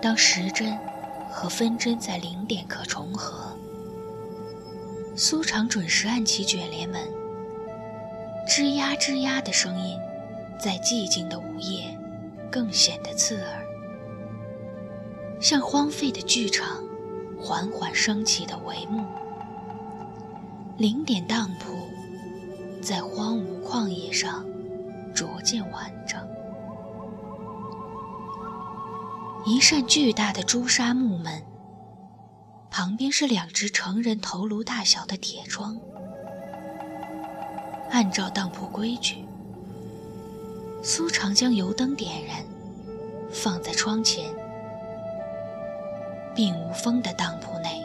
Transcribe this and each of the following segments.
当时针和分针在零点刻重合，苏长准时按起卷帘门，吱呀吱呀的声音，在寂静的午夜更显得刺耳，像荒废的剧场缓缓升起的帷幕。零点当铺在荒芜旷野上逐渐完整。一扇巨大的朱砂木门，旁边是两只成人头颅大小的铁窗。按照当铺规矩，苏长将油灯点燃，放在窗前。并无风的当铺内，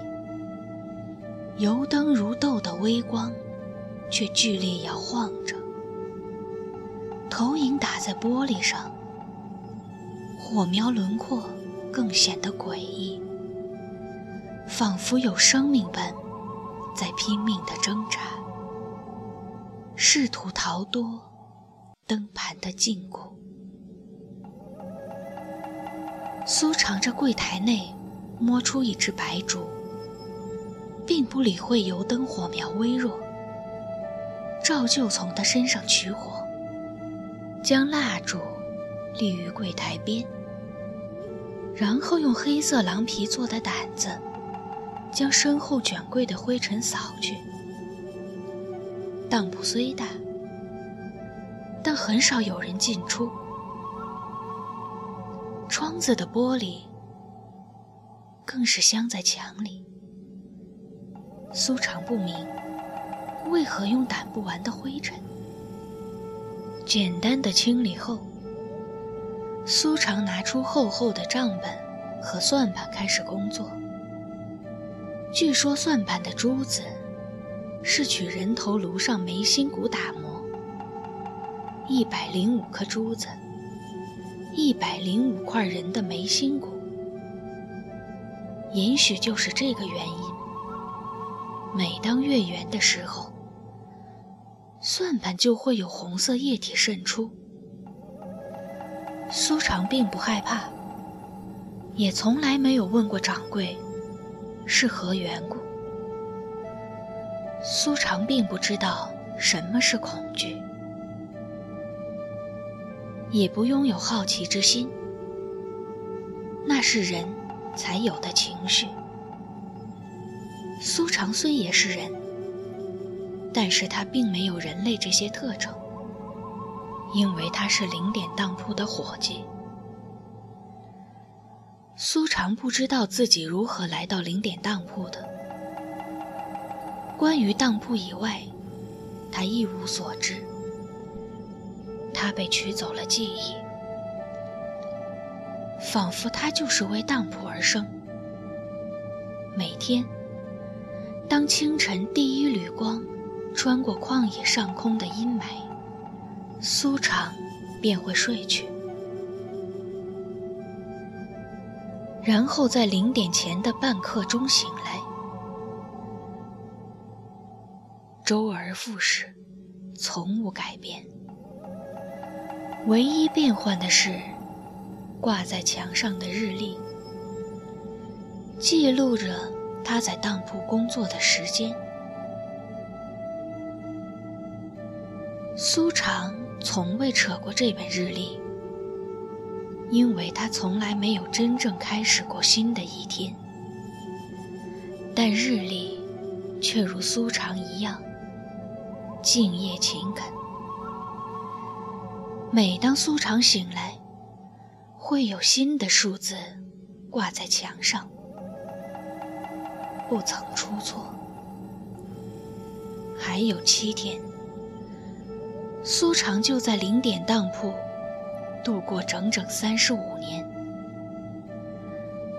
油灯如豆的微光，却剧烈摇晃着，投影打在玻璃上。火苗轮廓更显得诡异，仿佛有生命般在拼命的挣扎，试图逃脱灯盘的禁锢。苏长着柜台内摸出一只白烛，并不理会油灯火苗微弱，照旧从他身上取火，将蜡烛立于柜台边。然后用黑色狼皮做的掸子，将身后卷柜的灰尘扫去。当铺虽大，但很少有人进出。窗子的玻璃更是镶在墙里。苏长不明，为何用掸不完的灰尘。简单的清理后。苏长拿出厚厚的账本和算盘，开始工作。据说算盘的珠子是取人头颅上眉心骨打磨，一百零五颗珠子，一百零五块人的眉心骨。也许就是这个原因，每当月圆的时候，算盘就会有红色液体渗出。苏长并不害怕，也从来没有问过掌柜是何缘故。苏长并不知道什么是恐惧，也不拥有好奇之心，那是人才有的情绪。苏长虽也是人，但是他并没有人类这些特征。因为他是零点当铺的伙计，苏长不知道自己如何来到零点当铺的。关于当铺以外，他一无所知。他被取走了记忆，仿佛他就是为当铺而生。每天，当清晨第一缕光穿过旷野上空的阴霾。苏长便会睡去，然后在零点前的半刻钟醒来，周而复始，从无改变。唯一变换的是，挂在墙上的日历，记录着他在当铺工作的时间。苏长。从未扯过这本日历，因为他从来没有真正开始过新的一天。但日历却如苏长一样敬业勤恳。每当苏长醒来，会有新的数字挂在墙上，不曾出错。还有七天。苏长就在零点当铺度过整整三十五年，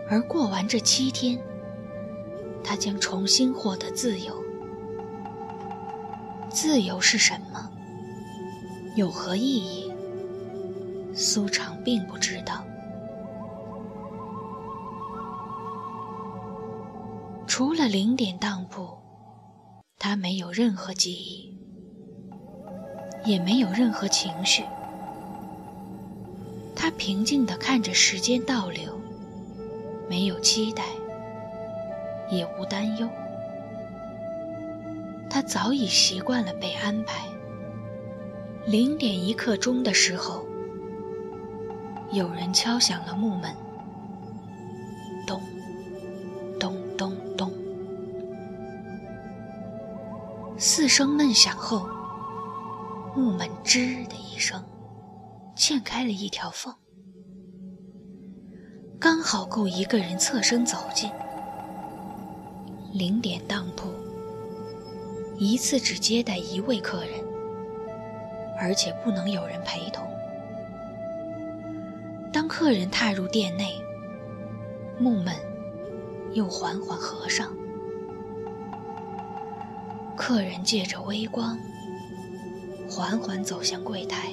而过完这七天，他将重新获得自由。自由是什么？有何意义？苏长并不知道。除了零点当铺，他没有任何记忆。也没有任何情绪，他平静地看着时间倒流，没有期待，也无担忧。他早已习惯了被安排。零点一刻钟的时候，有人敲响了木门，咚，咚咚咚，四声闷响后，吱的一声，嵌开了一条缝，刚好够一个人侧身走进。零点当铺一次只接待一位客人。而且不能有人陪同。当客人踏入店内，木门又缓缓合上。客人借着微光，缓缓走向柜台。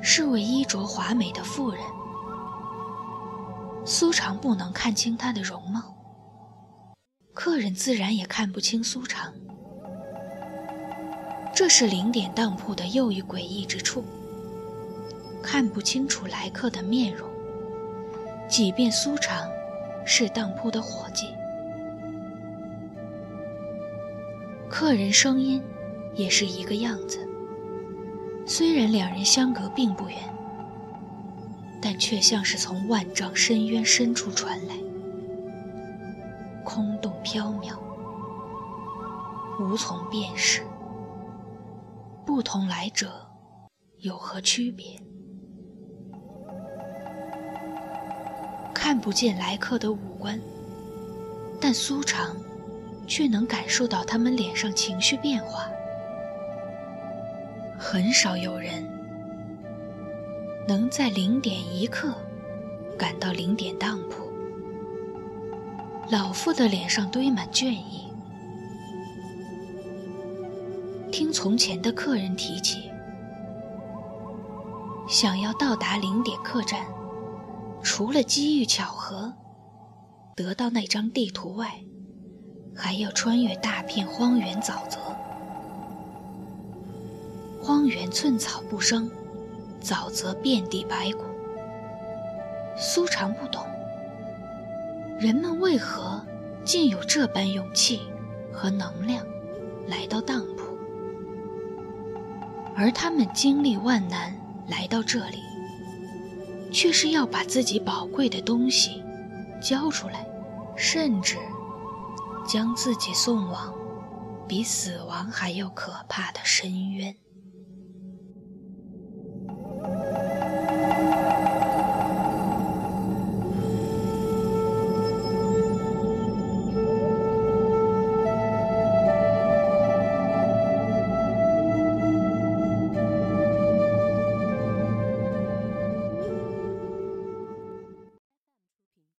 是位衣着华美的妇人。苏长不能看清她的容貌，客人自然也看不清苏长。这是零点当铺的又一诡异之处，看不清楚来客的面容。即便苏长是当铺的伙计，客人声音也是一个样子。虽然两人相隔并不远，但却像是从万丈深渊深处传来，空洞飘渺，无从辨识。不同来者有何区别？看不见来客的五官，但苏长却能感受到他们脸上情绪变化。很少有人能在零点一刻赶到零点当铺。老妇的脸上堆满倦意。听从前的客人提起，想要到达零点客栈，除了机遇巧合得到那张地图外，还要穿越大片荒原沼泽。荒原寸草不生，沼泽遍地白骨。苏长不懂，人们为何竟有这般勇气和能量来到当铺。而他们经历万难来到这里，却是要把自己宝贵的东西交出来，甚至将自己送往比死亡还要可怕的深渊。